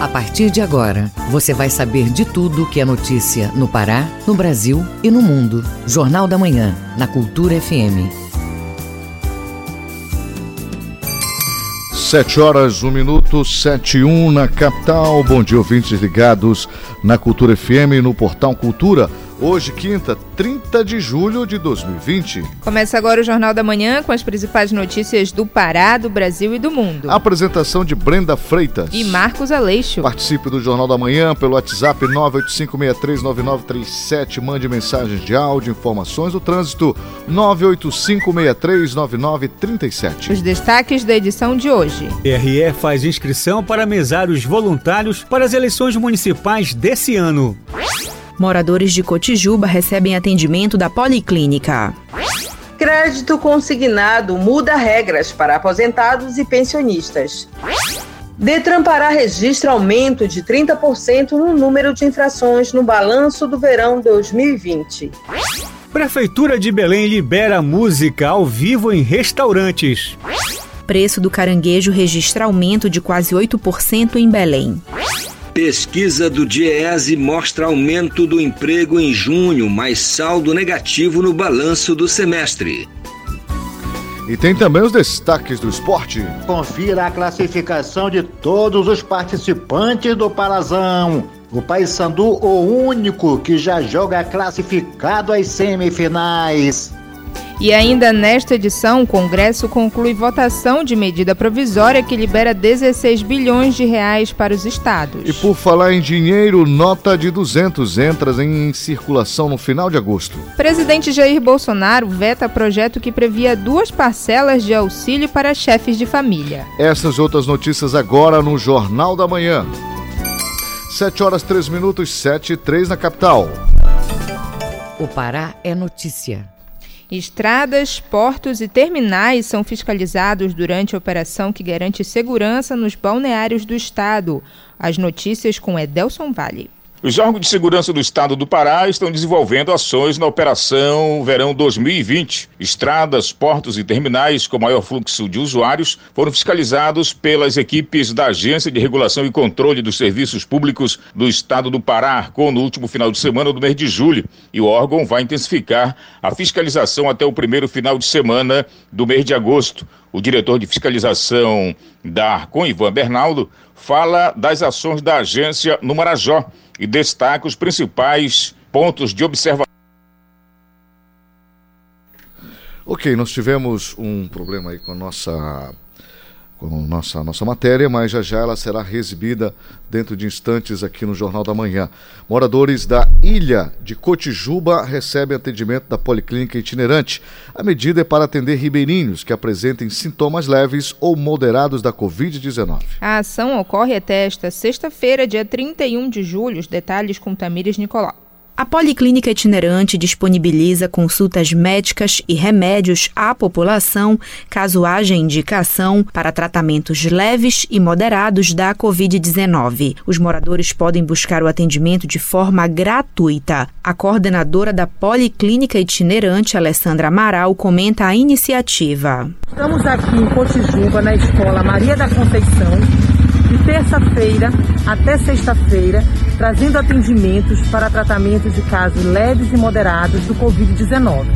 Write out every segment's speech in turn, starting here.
A partir de agora, você vai saber de tudo que é notícia no Pará, no Brasil e no mundo. Jornal da Manhã, na Cultura FM. Sete horas, um minuto, sete um na capital. Bom dia, ouvintes ligados na Cultura FM no Portal Cultura. Hoje, quinta, 30 de julho de 2020. Começa agora o Jornal da Manhã com as principais notícias do Pará, do Brasil e do mundo. A apresentação de Brenda Freitas e Marcos Aleixo. Participe do Jornal da Manhã pelo WhatsApp 985639937. Mande mensagens de áudio, informações do trânsito 985639937. Os destaques da edição de hoje. TRE faz inscrição para mesários voluntários para as eleições municipais desse ano. Moradores de Cotijuba recebem atendimento da Policlínica. Crédito consignado muda regras para aposentados e pensionistas. Detran Pará registra aumento de 30% no número de infrações no balanço do verão 2020. Prefeitura de Belém libera música ao vivo em restaurantes. Preço do caranguejo registra aumento de quase 8% em Belém. Pesquisa do DIEESE mostra aumento do emprego em junho, mas saldo negativo no balanço do semestre. E tem também os destaques do esporte. Confira a classificação de todos os participantes do Parazão. O Paysandu, o único que já joga classificado às semifinais. E ainda nesta edição, o Congresso conclui votação de medida provisória que libera 16 bilhões de reais para os estados. E por falar em dinheiro, nota de 200 entra em circulação no final de agosto. Presidente Jair Bolsonaro veta projeto que previa duas parcelas de auxílio para chefes de família. Essas outras notícias agora no Jornal da Manhã. 7 horas 3 minutos, 7 e 3 na capital. O Pará é notícia. Estradas, portos e terminais são fiscalizados durante a operação que garante segurança nos balneários do estado. As notícias com Edelson Vale. Os órgãos de segurança do estado do Pará estão desenvolvendo ações na Operação Verão 2020. Estradas, portos e terminais com maior fluxo de usuários foram fiscalizados pelas equipes da Agência de Regulação e Controle dos Serviços Públicos do estado do Pará, com no último final de semana do mês de julho. E o órgão vai intensificar a fiscalização até o primeiro final de semana do mês de agosto. O diretor de fiscalização da Arcon, Ivan Bernaldo, fala das ações da agência no Marajó e destaca os principais pontos de observação. Ok, nós tivemos um problema aí com a nossa com nossa, nossa matéria, mas já já ela será exibida dentro de instantes aqui no Jornal da Manhã. Moradores da ilha de Cotijuba recebem atendimento da Policlínica Itinerante. A medida é para atender ribeirinhos que apresentem sintomas leves ou moderados da Covid-19. A ação ocorre até esta sexta-feira, dia 31 de julho. Os detalhes com Tamires Nicolau. A Policlínica Itinerante disponibiliza consultas médicas e remédios à população caso haja indicação para tratamentos leves e moderados da Covid-19. Os moradores podem buscar o atendimento de forma gratuita. A coordenadora da Policlínica Itinerante, Alessandra Amaral, comenta a iniciativa. Estamos aqui em Cotijuba, na Escola Maria da Conceição, de terça-feira até sexta-feira, trazendo atendimentos para tratamento de casos leves e moderados do Covid-19.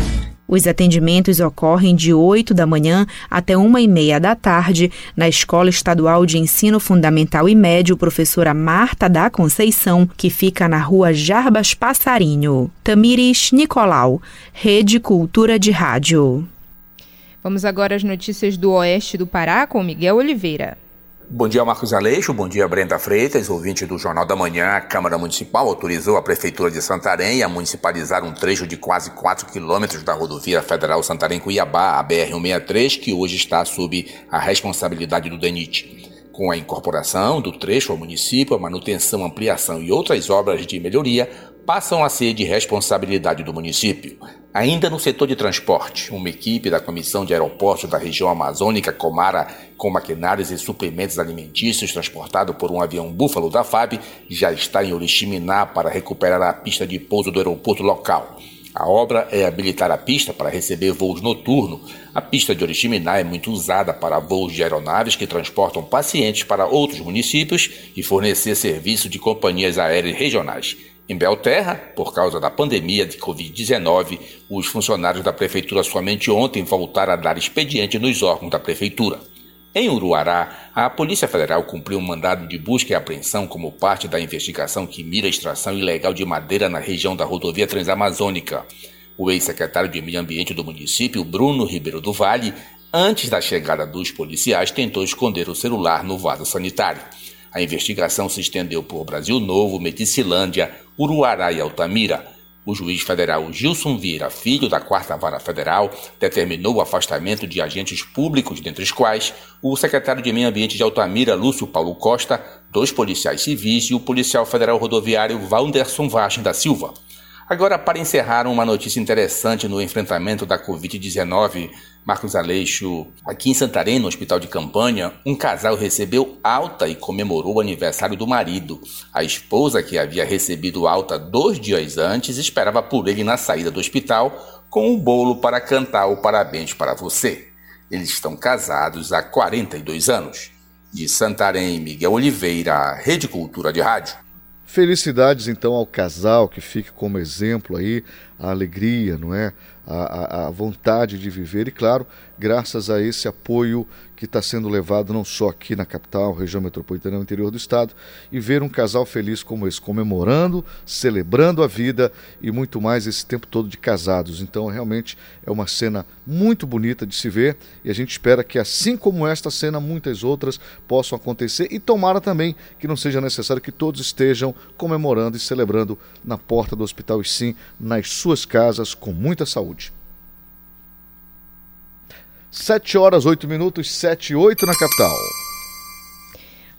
Os atendimentos ocorrem de 8 da manhã até uma e meia da tarde na Escola Estadual de Ensino Fundamental e Médio Professora Marta da Conceição, que fica na rua Jarbas Passarinho. Tamires Nicolau, Rede Cultura de Rádio. Vamos agora às notícias do Oeste do Pará com Miguel Oliveira. Bom dia, Marcos Aleixo. Bom dia, Brenda Freitas, ouvinte do Jornal da Manhã. A Câmara Municipal autorizou a Prefeitura de Santarém a municipalizar um trecho de quase 4 quilômetros da rodovia federal Santarém-Cuiabá, a BR-163, que hoje está sob a responsabilidade do DENIT. Com a incorporação do trecho ao município, a manutenção, ampliação e outras obras de melhoria passam a ser de responsabilidade do município. Ainda no setor de transporte, uma equipe da Comissão de Aeroportos da região amazônica, Comara, com maquinários e suprimentos alimentícios transportado por um avião Búfalo da FAB, já está em Oriximiná para recuperar a pista de pouso do aeroporto local. A obra é habilitar a pista para receber voos noturnos. A pista de Oriximiná é muito usada para voos de aeronaves que transportam pacientes para outros municípios e fornecer serviço de companhias aéreas regionais. Em Belterra, por causa da pandemia de Covid-19, os funcionários da prefeitura somente ontem voltaram a dar expediente nos órgãos da prefeitura. Em Uruará, a Polícia Federal cumpriu um mandado de busca e apreensão como parte da investigação que mira a extração ilegal de madeira na região da rodovia transamazônica. O ex-secretário de Meio Ambiente do município, Bruno Ribeiro do Vale, antes da chegada dos policiais, tentou esconder o celular no vaso sanitário. A investigação se estendeu por Brasil Novo, Medicilândia, Uruará e Altamira. O juiz federal Gilson Vieira, filho da Quarta Vara Federal, determinou o afastamento de agentes públicos, dentre os quais o secretário de Meio Ambiente de Altamira, Lúcio Paulo Costa, dois policiais civis e o policial federal rodoviário Valderson Vaz da Silva. Agora, para encerrar, uma notícia interessante no enfrentamento da Covid-19, Marcos Aleixo, aqui em Santarém, no hospital de campanha, um casal recebeu alta e comemorou o aniversário do marido. A esposa, que havia recebido alta dois dias antes, esperava por ele na saída do hospital com um bolo para cantar o parabéns para você. Eles estão casados há 42 anos. De Santarém, Miguel Oliveira, Rede Cultura de Rádio. Felicidades então ao casal que fique como exemplo aí a alegria, não é? A, a, a vontade de viver e claro, graças a esse apoio que está sendo levado não só aqui na capital, região metropolitana, no interior do estado, e ver um casal feliz como esse, comemorando, celebrando a vida e muito mais esse tempo todo de casados. Então, realmente é uma cena muito bonita de se ver e a gente espera que, assim como esta cena, muitas outras possam acontecer e tomara também que não seja necessário que todos estejam comemorando e celebrando na porta do hospital e sim nas suas casas com muita saúde. 7 horas 8 minutos, 7 e 8 na capital.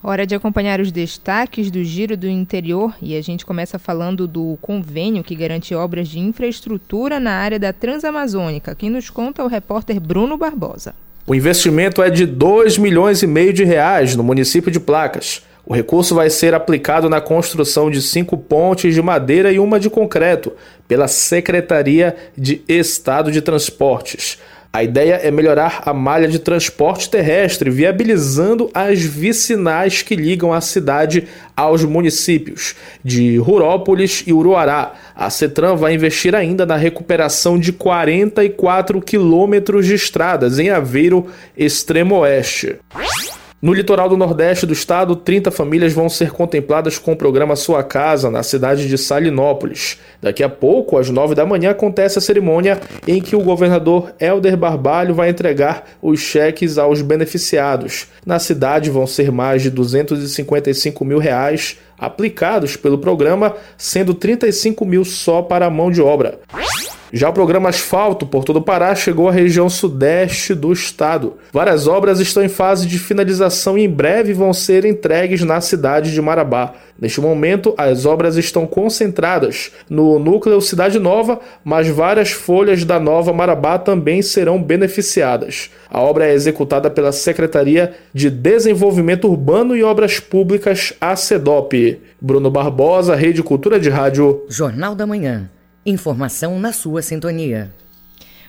Hora de acompanhar os destaques do Giro do Interior e a gente começa falando do convênio que garante obras de infraestrutura na área da Transamazônica. Quem nos conta é o repórter Bruno Barbosa. O investimento é de 2 milhões e meio de reais no município de Placas. O recurso vai ser aplicado na construção de cinco pontes de madeira e uma de concreto pela Secretaria de Estado de Transportes. A ideia é melhorar a malha de transporte terrestre, viabilizando as vicinais que ligam a cidade aos municípios de Rurópolis e Uruará. A Cetran vai investir ainda na recuperação de 44 quilômetros de estradas em Aveiro, extremo oeste. No litoral do Nordeste do estado, 30 famílias vão ser contempladas com o programa Sua Casa, na cidade de Salinópolis. Daqui a pouco, às 9 da manhã, acontece a cerimônia em que o governador Helder Barbalho vai entregar os cheques aos beneficiados. Na cidade vão ser mais de 255 mil reais aplicados pelo programa, sendo 35 mil só para a mão de obra. Já o programa Asfalto por todo o Pará chegou à região sudeste do estado. Várias obras estão em fase de finalização e em breve vão ser entregues na cidade de Marabá. Neste momento, as obras estão concentradas no núcleo Cidade Nova, mas várias folhas da Nova Marabá também serão beneficiadas. A obra é executada pela Secretaria de Desenvolvimento Urbano e Obras Públicas, a CEDOP. Bruno Barbosa, Rede Cultura de Rádio. Jornal da Manhã. Informação na sua sintonia.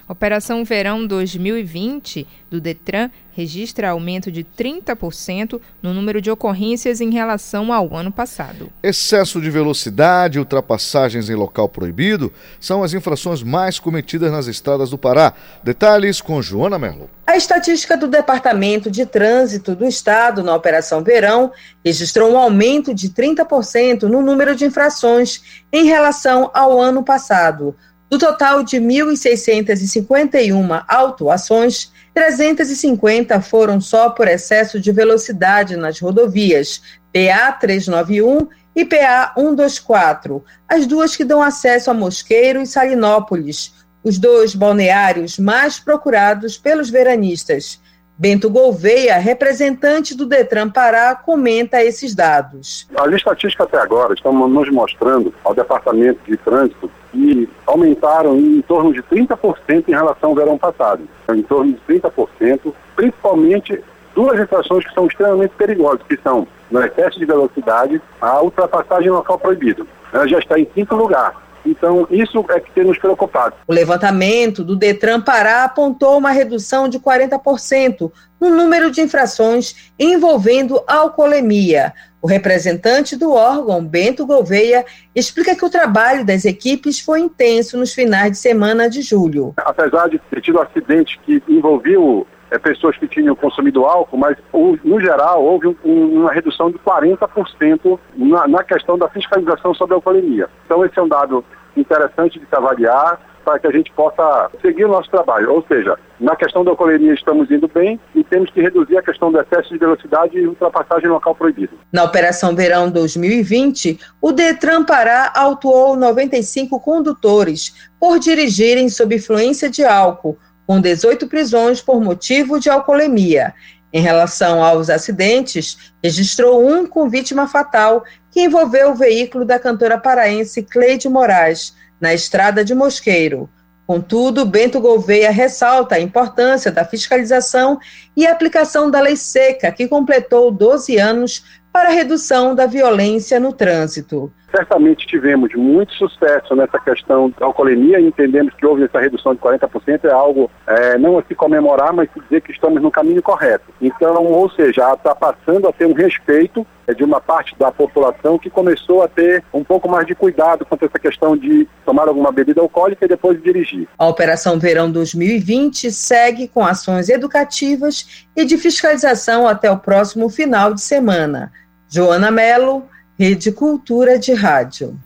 Operação Verão 2020 do Detran registra aumento de 30% no número de ocorrências em relação ao ano passado. Excesso de velocidade e ultrapassagens em local proibido são as infrações mais cometidas nas estradas do Pará. Detalhes com Joana Merlo. A estatística do Departamento de Trânsito do Estado na Operação Verão registrou um aumento de 30% no número de infrações em relação ao ano passado. Do total de 1.651 autuações, 350 foram só por excesso de velocidade nas rodovias PA 391 e PA 124, as duas que dão acesso a Mosqueiro e Salinópolis, os dois balneários mais procurados pelos veranistas. Bento Gouveia, representante do Detran Pará, comenta esses dados. A estatística até agora estamos nos mostrando ao Departamento de Trânsito que aumentaram em torno de 30% em relação ao verão passado. Em torno de 30%, principalmente duas infrações que são extremamente perigosas, que são no excesso de velocidade, a ultrapassagem local proibido. Ela já está em quinto lugar. Então, isso é que tem nos preocupado. O levantamento do Detran Pará apontou uma redução de 40% no número de infrações envolvendo alcoolemia. O representante do órgão, Bento Gouveia, explica que o trabalho das equipes foi intenso nos finais de semana de julho. Apesar de ter tido um acidente que envolveu é, pessoas que tinham consumido álcool, mas no geral houve um, uma redução de 40% na, na questão da fiscalização sobre a alcoolemia. Então esse é um dado interessante de se avaliar para que a gente possa seguir o nosso trabalho. Ou seja, na questão da alcoolemia estamos indo bem e temos que reduzir a questão do excesso de velocidade e ultrapassagem local proibido. Na Operação Verão 2020, o Detran Pará autuou 95 condutores por dirigirem sob influência de álcool, com 18 prisões por motivo de alcoolemia. Em relação aos acidentes, registrou um com vítima fatal, que envolveu o veículo da cantora paraense Cleide Moraes, na estrada de Mosqueiro. Contudo, Bento Gouveia ressalta a importância da fiscalização e aplicação da lei seca, que completou 12 anos para a redução da violência no trânsito. Certamente tivemos muito sucesso nessa questão da alcoolemia e entendemos que houve essa redução de 40%, é algo é, não a se comemorar, mas se dizer que estamos no caminho correto. Então, ou seja, está passando a ter um respeito é, de uma parte da população que começou a ter um pouco mais de cuidado quanto a essa questão de tomar alguma bebida alcoólica e depois dirigir. A Operação Verão 2020 segue com ações educativas e de fiscalização até o próximo final de semana. Joana Melo, Rede Cultura de Rádio.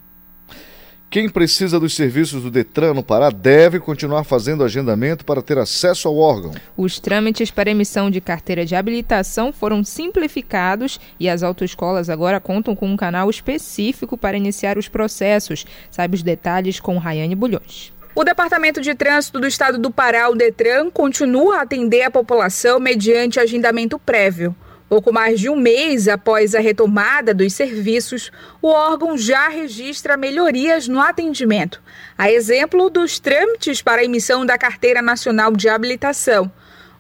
Quem precisa dos serviços do Detran no Pará deve continuar fazendo agendamento para ter acesso ao órgão. Os trâmites para emissão de carteira de habilitação foram simplificados e as autoescolas agora contam com um canal específico para iniciar os processos. Sabe os detalhes com Rayane Bulhões. O Departamento de Trânsito do Estado do Pará, o Detran, continua a atender a população mediante agendamento prévio. Pouco mais de um mês após a retomada dos serviços, o órgão já registra melhorias no atendimento, a exemplo dos trâmites para a emissão da Carteira Nacional de Habilitação.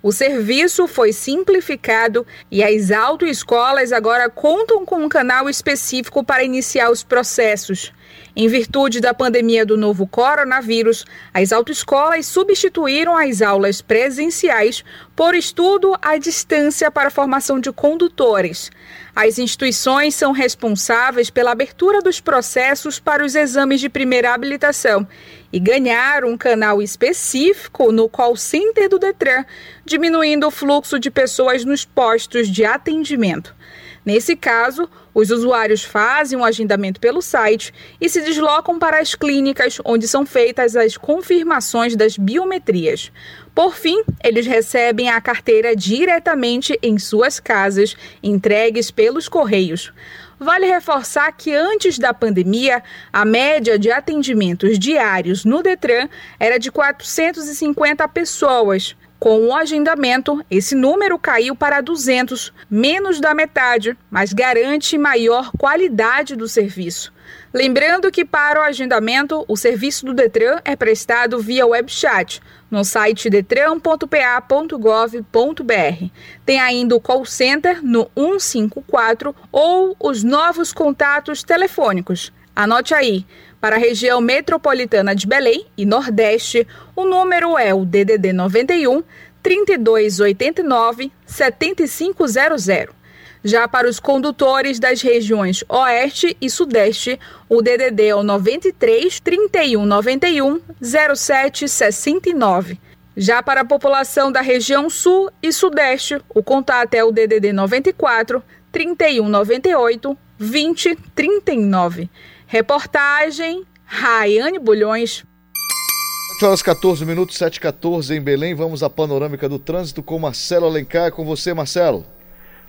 O serviço foi simplificado e as autoescolas agora contam com um canal específico para iniciar os processos. Em virtude da pandemia do novo coronavírus, as autoescolas substituíram as aulas presenciais por estudo à distância para a formação de condutores. As instituições são responsáveis pela abertura dos processos para os exames de primeira habilitação e ganharam um canal específico no call center do Detran, diminuindo o fluxo de pessoas nos postos de atendimento. Nesse caso, os usuários fazem um agendamento pelo site e se deslocam para as clínicas onde são feitas as confirmações das biometrias. Por fim, eles recebem a carteira diretamente em suas casas, entregues pelos correios. Vale reforçar que antes da pandemia, a média de atendimentos diários no Detran era de 450 pessoas. Com o agendamento, esse número caiu para 200, menos da metade, mas garante maior qualidade do serviço. Lembrando que para o agendamento, o serviço do Detran é prestado via webchat no site detran.pa.gov.br. Tem ainda o call center no 154 ou os novos contatos telefônicos. Anote aí para a região metropolitana de Belém e Nordeste, o número é o DDD 91 3289 7500. Já para os condutores das regiões Oeste e Sudeste, o DDD é o 93 3191 0769. Já para a população da região Sul e Sudeste, o contato é o DDD 94 3198 2039. Reportagem Raiane Bulhões. 7 horas 14 minutos, 7 14 em Belém. Vamos à panorâmica do trânsito com Marcelo Alencar. É com você, Marcelo.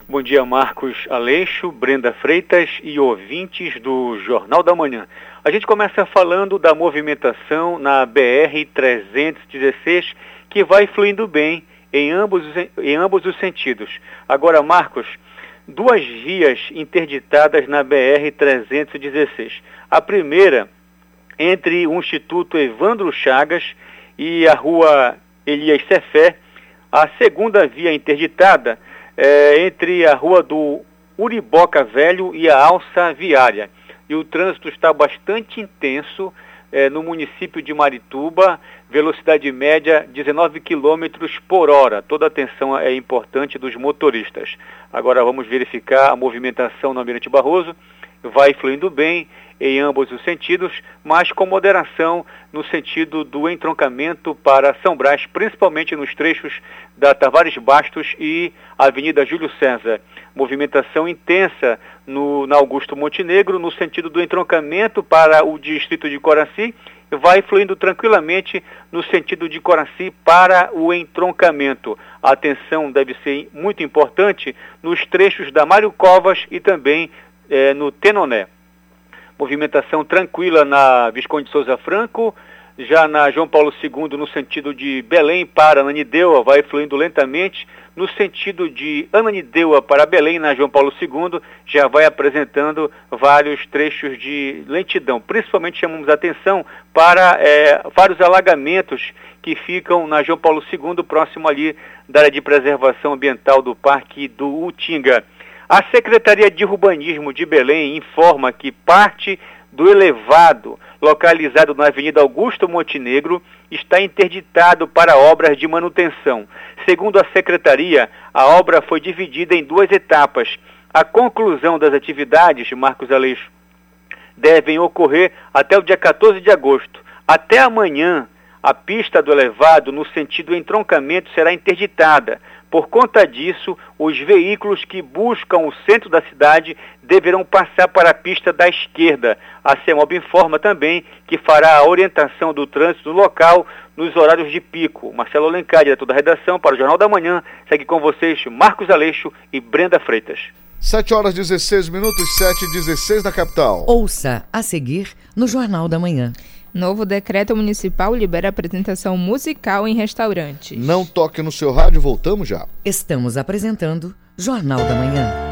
Bom dia, Marcos Aleixo, Brenda Freitas e ouvintes do Jornal da Manhã. A gente começa falando da movimentação na BR-316, que vai fluindo bem em ambos, em ambos os sentidos. Agora, Marcos, duas vias interditadas na BR-316. A primeira, entre o Instituto Evandro Chagas e a rua Elias Cefé. A segunda via interditada é entre a rua do Uriboca Velho e a Alça Viária. E o trânsito está bastante intenso é, no município de Marituba, velocidade média 19 km por hora. Toda atenção é importante dos motoristas. Agora vamos verificar a movimentação no Almirante Barroso. Vai fluindo bem em ambos os sentidos, mas com moderação no sentido do entroncamento para São Brás, principalmente nos trechos da Tavares Bastos e Avenida Júlio César. Movimentação intensa no, na Augusto Montenegro, no sentido do entroncamento para o distrito de Coraci, vai fluindo tranquilamente no sentido de Coraci para o entroncamento. A atenção deve ser muito importante nos trechos da Mário Covas e também eh, no Tenoné movimentação tranquila na Visconde Souza Franco, já na João Paulo II no sentido de Belém para Ananindeua, vai fluindo lentamente, no sentido de Ananindeua para Belém, na João Paulo II, já vai apresentando vários trechos de lentidão. Principalmente chamamos atenção para é, vários alagamentos que ficam na João Paulo II, próximo ali da área de preservação ambiental do Parque do Utinga. A Secretaria de Urbanismo de Belém informa que parte do elevado localizado na Avenida Augusto Montenegro está interditado para obras de manutenção. Segundo a secretaria, a obra foi dividida em duas etapas. A conclusão das atividades, Marcos Aleixo, devem ocorrer até o dia 14 de agosto. Até amanhã, a pista do elevado no sentido entroncamento será interditada. Por conta disso, os veículos que buscam o centro da cidade deverão passar para a pista da esquerda. A CEMOB informa também que fará a orientação do trânsito no local nos horários de pico. Marcelo Alencar, diretor da redação para o Jornal da Manhã, segue com vocês Marcos Aleixo e Brenda Freitas. 7 horas 16 minutos, 7 e 16 na capital. Ouça a seguir no Jornal da Manhã. Novo decreto municipal libera apresentação musical em restaurantes. Não toque no seu rádio, voltamos já. Estamos apresentando Jornal da Manhã.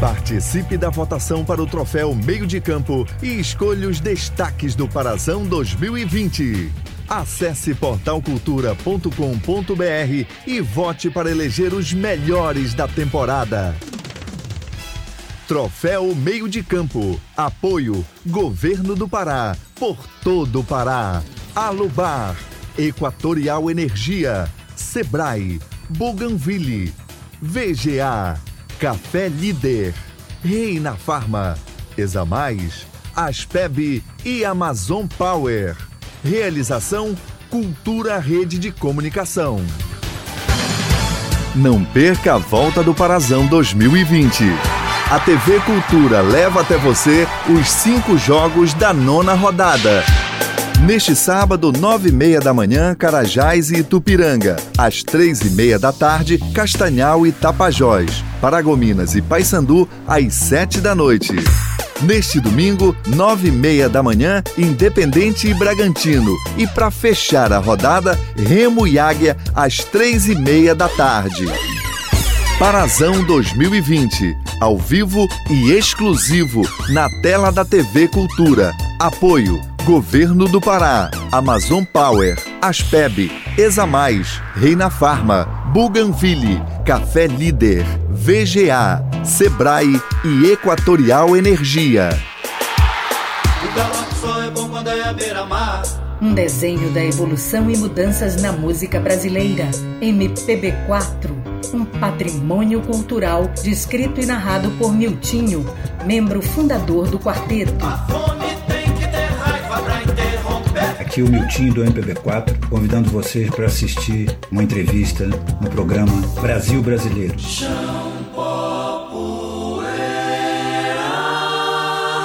Participe da votação para o troféu Meio de Campo e escolha os destaques do Parazão 2020. Acesse portalcultura.com.br e vote para eleger os melhores da temporada. Troféu Meio de Campo. Apoio Governo do Pará. Por todo o Pará. Alubar. Equatorial Energia. Sebrae. Bougainville. VGA. Café Líder. Reina Farma. Examais. Aspeb e Amazon Power. Realização Cultura Rede de Comunicação. Não perca a volta do Parazão 2020. A TV Cultura leva até você os cinco jogos da nona rodada. Neste sábado, nove e meia da manhã, Carajás e Itupiranga. Às três e meia da tarde, Castanhal e Tapajós. Paragominas e Paysandu, às sete da noite. Neste domingo, nove e meia da manhã, Independente e Bragantino. E para fechar a rodada, Remo e Águia, às três e meia da tarde. Parazão 2020, ao vivo e exclusivo na tela da TV Cultura. Apoio Governo do Pará, Amazon Power, Aspeb, Examais, Reina Farma, Buganville, Café Líder, VGA, Sebrae e Equatorial Energia. Um desenho da evolução e mudanças na música brasileira. MPB4 um patrimônio cultural descrito e narrado por Miltinho, membro fundador do quarteto. Aqui o Miltinho do MPB4, convidando vocês para assistir uma entrevista no programa Brasil Brasileiro.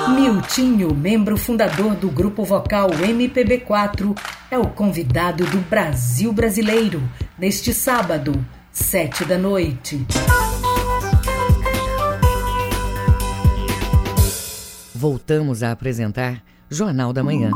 Miltinho, membro fundador do grupo vocal MPB4, é o convidado do Brasil Brasileiro neste sábado, sete da noite. Voltamos a apresentar Jornal da Manhã.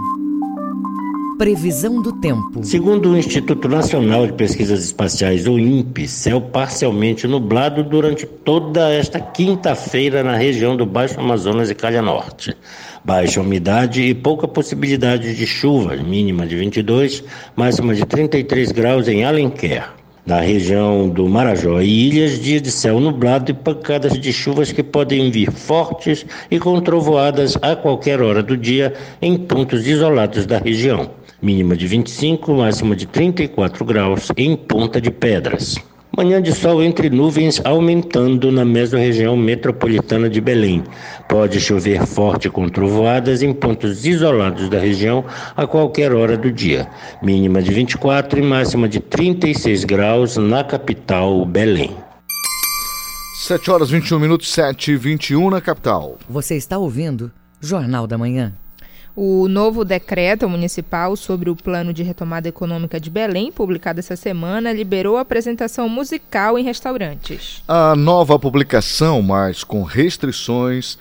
Previsão do tempo. Segundo o Instituto Nacional de Pesquisas Espaciais, o INPE, céu parcialmente nublado durante toda esta quinta-feira na região do Baixo Amazonas e Calha Norte. Baixa umidade e pouca possibilidade de chuva, mínima de 22, máxima de 33 graus em Alenquer. Na região do Marajó e ilhas, dia de céu nublado e pancadas de chuvas que podem vir fortes e com trovoadas a qualquer hora do dia em pontos isolados da região. Mínima de 25, máxima de 34 graus em Ponta de Pedras. Manhã de sol entre nuvens aumentando na mesorregião metropolitana de Belém. Pode chover forte com trovoadas em pontos isolados da região a qualquer hora do dia. Mínima de 24 e máxima de 36 graus na capital, Belém. 7 horas 21 minutos, 7 e 21 na capital. Você está ouvindo Jornal da Manhã. O novo decreto municipal sobre o plano de retomada econômica de Belém, publicado essa semana, liberou a apresentação musical em restaurantes. A nova publicação, mas com restrições,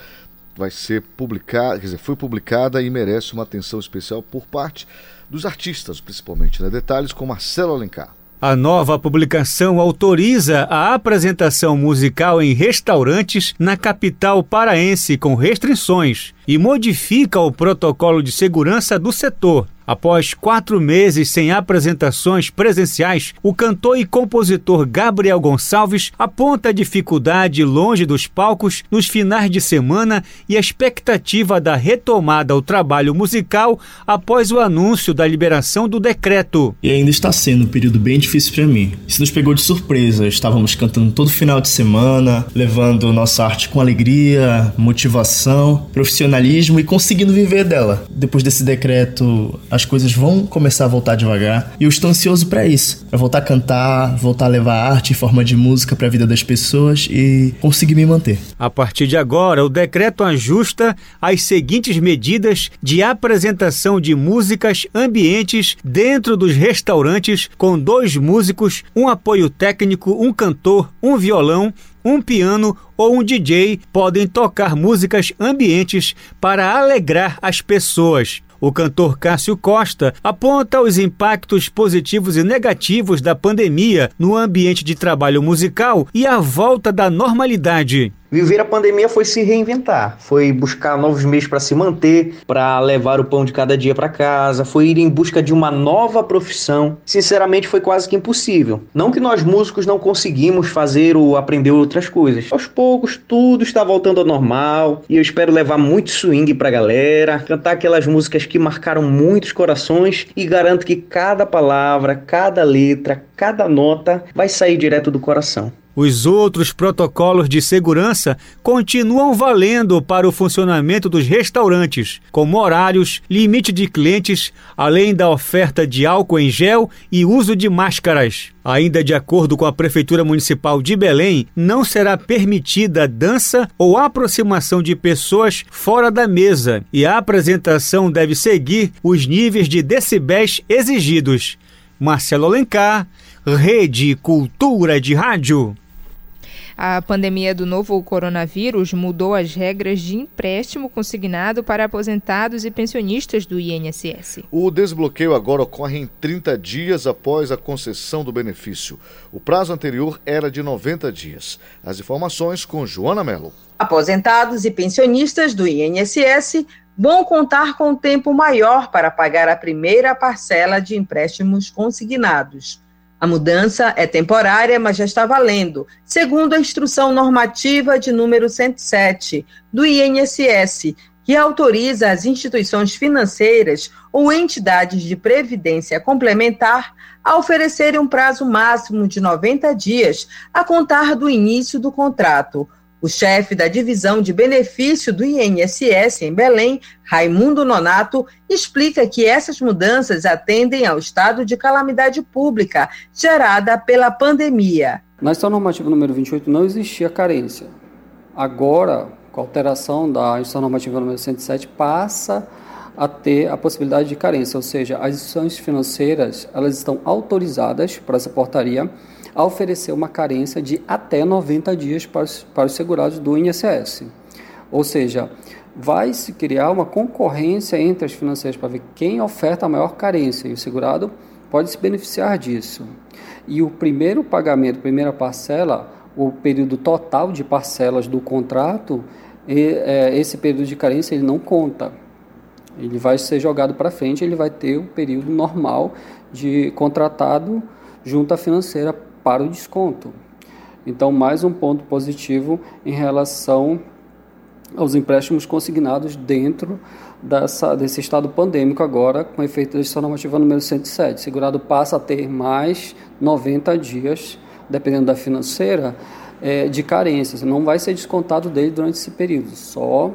vai ser publicada, quer dizer, foi publicada e merece uma atenção especial por parte dos artistas, principalmente. Né? Detalhes com Marcelo Alencar. A nova publicação autoriza a apresentação musical em restaurantes na capital paraense com restrições e modifica o protocolo de segurança do setor. Após quatro meses sem apresentações presenciais, o cantor e compositor Gabriel Gonçalves aponta a dificuldade longe dos palcos nos finais de semana e a expectativa da retomada ao trabalho musical após o anúncio da liberação do decreto. E ainda está sendo um período bem difícil para mim. Isso nos pegou de surpresa. Estávamos cantando todo final de semana, levando nossa arte com alegria, motivação, profissionalismo e conseguindo viver dela. Depois desse decreto, as coisas vão começar a voltar devagar e eu estou ansioso para isso, para voltar a cantar, voltar a levar arte em forma de música para a vida das pessoas e conseguir me manter. A partir de agora, o decreto ajusta as seguintes medidas de apresentação de músicas ambientes dentro dos restaurantes com dois músicos, um apoio técnico, um cantor, um violão, um piano ou um DJ podem tocar músicas ambientes para alegrar as pessoas. O cantor Cássio Costa aponta os impactos positivos e negativos da pandemia no ambiente de trabalho musical e a volta da normalidade. Viver a pandemia foi se reinventar, foi buscar novos meios para se manter, para levar o pão de cada dia para casa, foi ir em busca de uma nova profissão. Sinceramente, foi quase que impossível. Não que nós músicos não conseguimos fazer ou aprender outras coisas. Aos poucos, tudo está voltando ao normal e eu espero levar muito swing pra galera, cantar aquelas músicas que marcaram muitos corações e garanto que cada palavra, cada letra, cada nota vai sair direto do coração. Os outros protocolos de segurança continuam valendo para o funcionamento dos restaurantes, como horários, limite de clientes, além da oferta de álcool em gel e uso de máscaras. Ainda de acordo com a Prefeitura Municipal de Belém, não será permitida dança ou aproximação de pessoas fora da mesa e a apresentação deve seguir os níveis de decibéis exigidos. Marcelo Alencar, Rede Cultura de Rádio. A pandemia do novo coronavírus mudou as regras de empréstimo consignado para aposentados e pensionistas do INSS. O desbloqueio agora ocorre em 30 dias após a concessão do benefício. O prazo anterior era de 90 dias. As informações com Joana Mello. Aposentados e pensionistas do INSS vão contar com tempo maior para pagar a primeira parcela de empréstimos consignados. A mudança é temporária, mas já está valendo, segundo a instrução normativa de número 107 do INSS, que autoriza as instituições financeiras ou entidades de previdência complementar a oferecerem um prazo máximo de 90 dias a contar do início do contrato o chefe da divisão de benefício do INSS em Belém, Raimundo Nonato, explica que essas mudanças atendem ao estado de calamidade pública gerada pela pandemia. Na instrução normativa número 28 não existia carência. Agora, com a alteração da instrução normativa número 107, passa a ter a possibilidade de carência, ou seja, as instituições financeiras elas estão autorizadas para essa portaria a oferecer uma carência de até 90 dias para os, para os segurados do INSS. Ou seja, vai se criar uma concorrência entre as financeiras para ver quem oferta a maior carência e o segurado pode se beneficiar disso. E o primeiro pagamento, primeira parcela, o período total de parcelas do contrato, é, esse período de carência ele não conta. Ele vai ser jogado para frente, ele vai ter o período normal de contratado junto à financeira para o desconto. Então, mais um ponto positivo em relação aos empréstimos consignados dentro dessa, desse estado pandêmico agora, com efeito da decisão normativa número 107. O segurado passa a ter mais 90 dias, dependendo da financeira, é, de carência. Não vai ser descontado dele durante esse período, só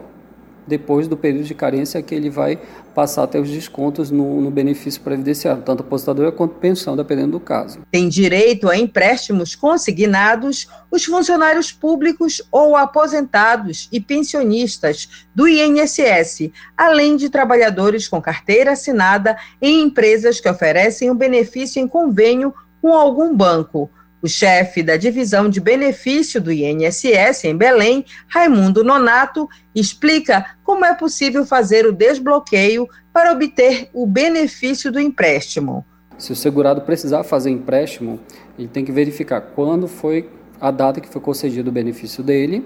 depois do período de carência que ele vai passar a ter os descontos no, no, benefício previdenciário, tanto aposentador quanto pensão, dependendo do caso. Tem direito a empréstimos consignados os funcionários públicos ou aposentados e pensionistas do INSS, além de trabalhadores com carteira assinada em empresas que oferecem o um benefício em convênio com algum banco o chefe da divisão de benefício do INSS em Belém, Raimundo Nonato, explica como é possível fazer o desbloqueio para obter o benefício do empréstimo. Se o segurado precisar fazer empréstimo, ele tem que verificar quando foi a data que foi concedido o benefício dele.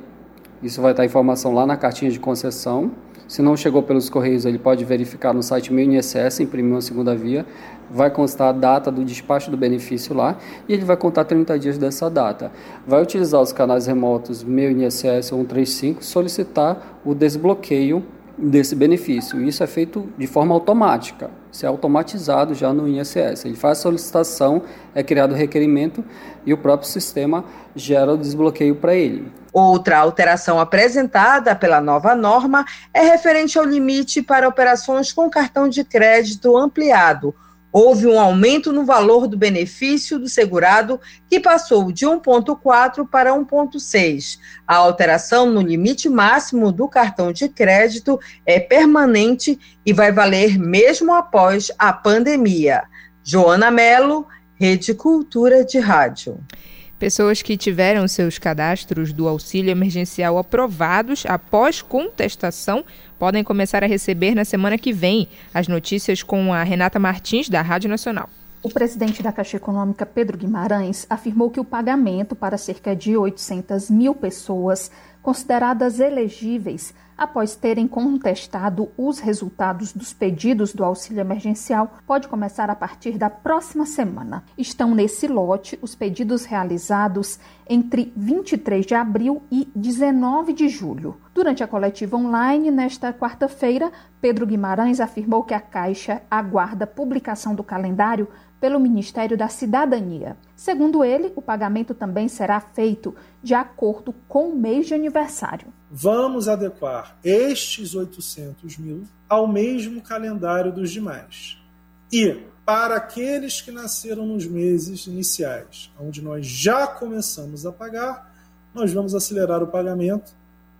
Isso vai estar informação lá na cartinha de concessão. Se não chegou pelos correios, ele pode verificar no site Meu INSS, imprimir uma segunda via vai constar a data do despacho do benefício lá e ele vai contar 30 dias dessa data. Vai utilizar os canais remotos Meu INSS 135 solicitar o desbloqueio desse benefício. Isso é feito de forma automática, isso é automatizado já no INSS. Ele faz a solicitação, é criado o requerimento e o próprio sistema gera o desbloqueio para ele. Outra alteração apresentada pela nova norma é referente ao limite para operações com cartão de crédito ampliado Houve um aumento no valor do benefício do segurado, que passou de 1,4 para 1,6. A alteração no limite máximo do cartão de crédito é permanente e vai valer mesmo após a pandemia. Joana Melo, Rede Cultura de Rádio. Pessoas que tiveram seus cadastros do auxílio emergencial aprovados após contestação podem começar a receber na semana que vem. As notícias com a Renata Martins, da Rádio Nacional. O presidente da Caixa Econômica, Pedro Guimarães, afirmou que o pagamento para cerca de 800 mil pessoas consideradas elegíveis após terem contestado os resultados dos pedidos do auxílio emergencial, pode começar a partir da próxima semana. Estão nesse lote os pedidos realizados entre 23 de abril e 19 de julho. Durante a coletiva online, nesta quarta-feira, Pedro Guimarães afirmou que a Caixa aguarda publicação do calendário pelo Ministério da Cidadania. Segundo ele, o pagamento também será feito de acordo com o mês de aniversário. Vamos adequar estes 800 mil ao mesmo calendário dos demais. E, para aqueles que nasceram nos meses iniciais, onde nós já começamos a pagar, nós vamos acelerar o pagamento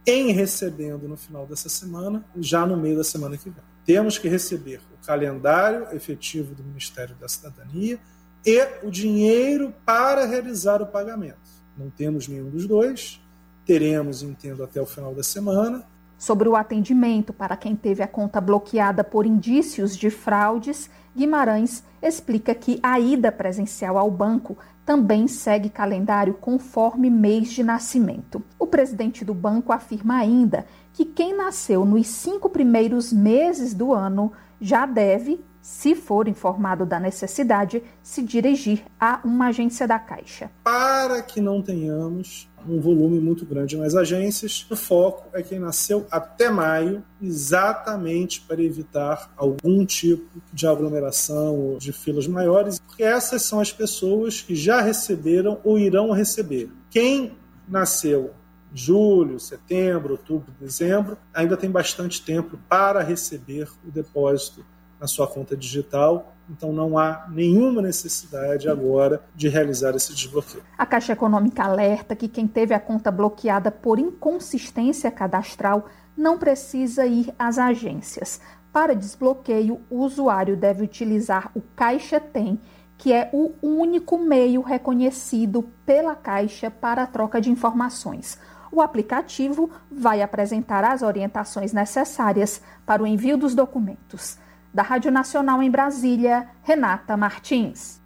em recebendo no final dessa semana, já no meio da semana que vem. Temos que receber o calendário efetivo do Ministério da Cidadania e o dinheiro para realizar o pagamento. Não temos nenhum dos dois, teremos, entendo, até o final da semana. Sobre o atendimento para quem teve a conta bloqueada por indícios de fraudes, Guimarães explica que a ida presencial ao banco também segue calendário conforme mês de nascimento. O presidente do banco afirma ainda que quem nasceu nos cinco primeiros meses do ano já deve, se for informado da necessidade, se dirigir a uma agência da Caixa. Para que não tenhamos um volume muito grande nas agências. O foco é quem nasceu até maio, exatamente para evitar algum tipo de aglomeração ou de filas maiores, porque essas são as pessoas que já receberam ou irão receber. Quem nasceu julho, setembro, outubro, dezembro, ainda tem bastante tempo para receber o depósito na sua conta digital então não há nenhuma necessidade agora de realizar esse desbloqueio. A Caixa Econômica alerta que quem teve a conta bloqueada por inconsistência cadastral não precisa ir às agências. Para desbloqueio, o usuário deve utilizar o Caixa Tem, que é o único meio reconhecido pela Caixa para a troca de informações. O aplicativo vai apresentar as orientações necessárias para o envio dos documentos. Da Rádio Nacional em Brasília, Renata Martins.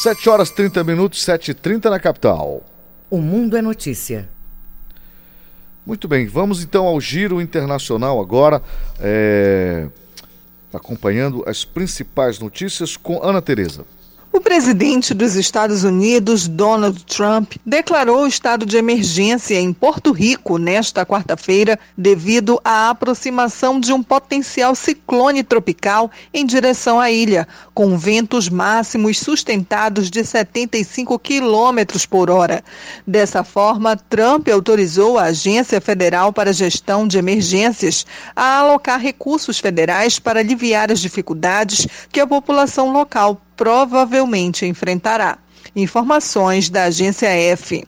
7 horas 30 minutos, 7h30 na capital. O Mundo é Notícia. Muito bem, vamos então ao giro internacional agora, é... acompanhando as principais notícias com Ana Tereza. O presidente dos Estados Unidos, Donald Trump, declarou estado de emergência em Porto Rico nesta quarta-feira devido à aproximação de um potencial ciclone tropical em direção à ilha, com ventos máximos sustentados de 75 quilômetros por hora. Dessa forma, Trump autorizou a Agência Federal para Gestão de Emergências a alocar recursos federais para aliviar as dificuldades que a população local provavelmente enfrentará. Informações da agência F.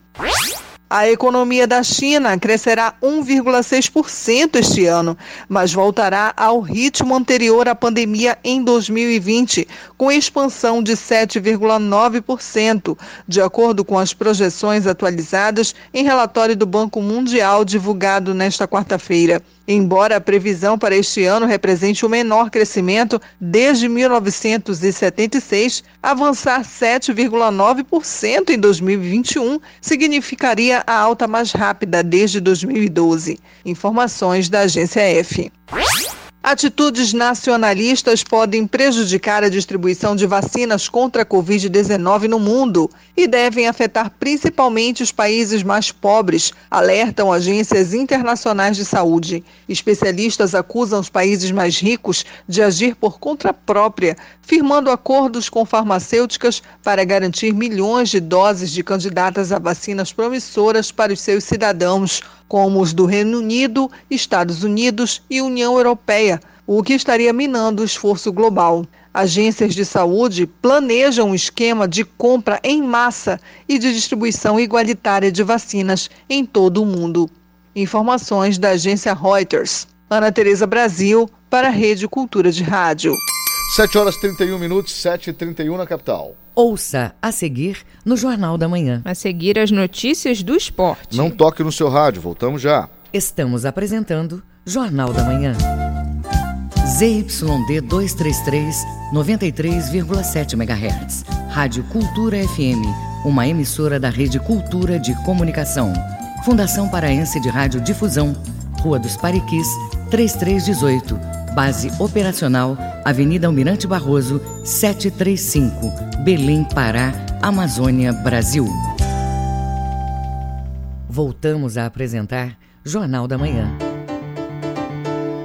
A economia da China crescerá 1,6% este ano, mas voltará ao ritmo anterior à pandemia em 2020, com expansão de 7,9%, de acordo com as projeções atualizadas em relatório do Banco Mundial divulgado nesta quarta-feira. Embora a previsão para este ano represente o menor crescimento desde 1976, avançar 7,9% em 2021 significaria a alta mais rápida desde 2012. Informações da agência F. Atitudes nacionalistas podem prejudicar a distribuição de vacinas contra a Covid-19 no mundo e devem afetar principalmente os países mais pobres, alertam agências internacionais de saúde. Especialistas acusam os países mais ricos de agir por conta própria, firmando acordos com farmacêuticas para garantir milhões de doses de candidatas a vacinas promissoras para os seus cidadãos como os do Reino Unido, Estados Unidos e União Europeia, o que estaria minando o esforço global. Agências de saúde planejam um esquema de compra em massa e de distribuição igualitária de vacinas em todo o mundo. Informações da agência Reuters. Ana Tereza Brasil, para a Rede Cultura de Rádio. 7 horas 31 minutos, 7 e 31 na capital. Ouça a seguir no Jornal da Manhã. A seguir as notícias do esporte. Não toque no seu rádio, voltamos já. Estamos apresentando Jornal da Manhã. ZYD 233, 93,7 MHz. Rádio Cultura FM, uma emissora da Rede Cultura de Comunicação. Fundação Paraense de Rádio Difusão, Rua dos Pariquis, 3318. Base operacional, Avenida Almirante Barroso, 735, Belém, Pará, Amazônia, Brasil. Voltamos a apresentar Jornal da Manhã.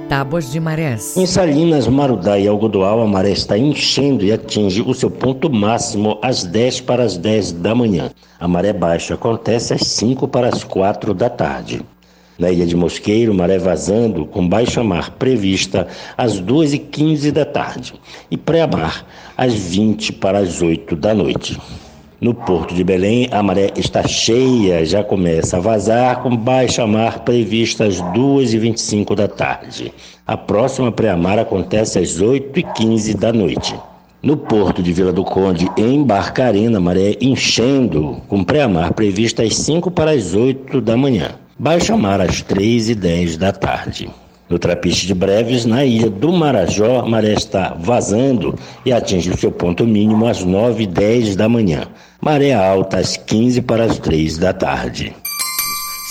Tábuas de marés. Em Salinas, Marudá e Algodoal, a maré está enchendo e atinge o seu ponto máximo às 10 para as 10 da manhã. A maré baixa acontece às 5 para as 4 da tarde. Na ilha de Mosqueiro, maré vazando com baixa mar prevista às 2h15 da tarde e pré-mar às 20 para as 8 da noite. No porto de Belém, a maré está cheia, já começa a vazar com baixa mar prevista às 2h25 da tarde. A próxima pré-mar acontece às 8h15 da noite. No porto de Vila do Conde, em Barcarena, maré enchendo, com pré-mar prevista às 5 para as 8 da manhã. Baixa mar às 3 e 10 da tarde. No Trapiche de Breves, na ilha do Marajó, a maré está vazando e atinge o seu ponto mínimo às 9 e 10 da manhã. Maré alta às 15 para as 3 da tarde.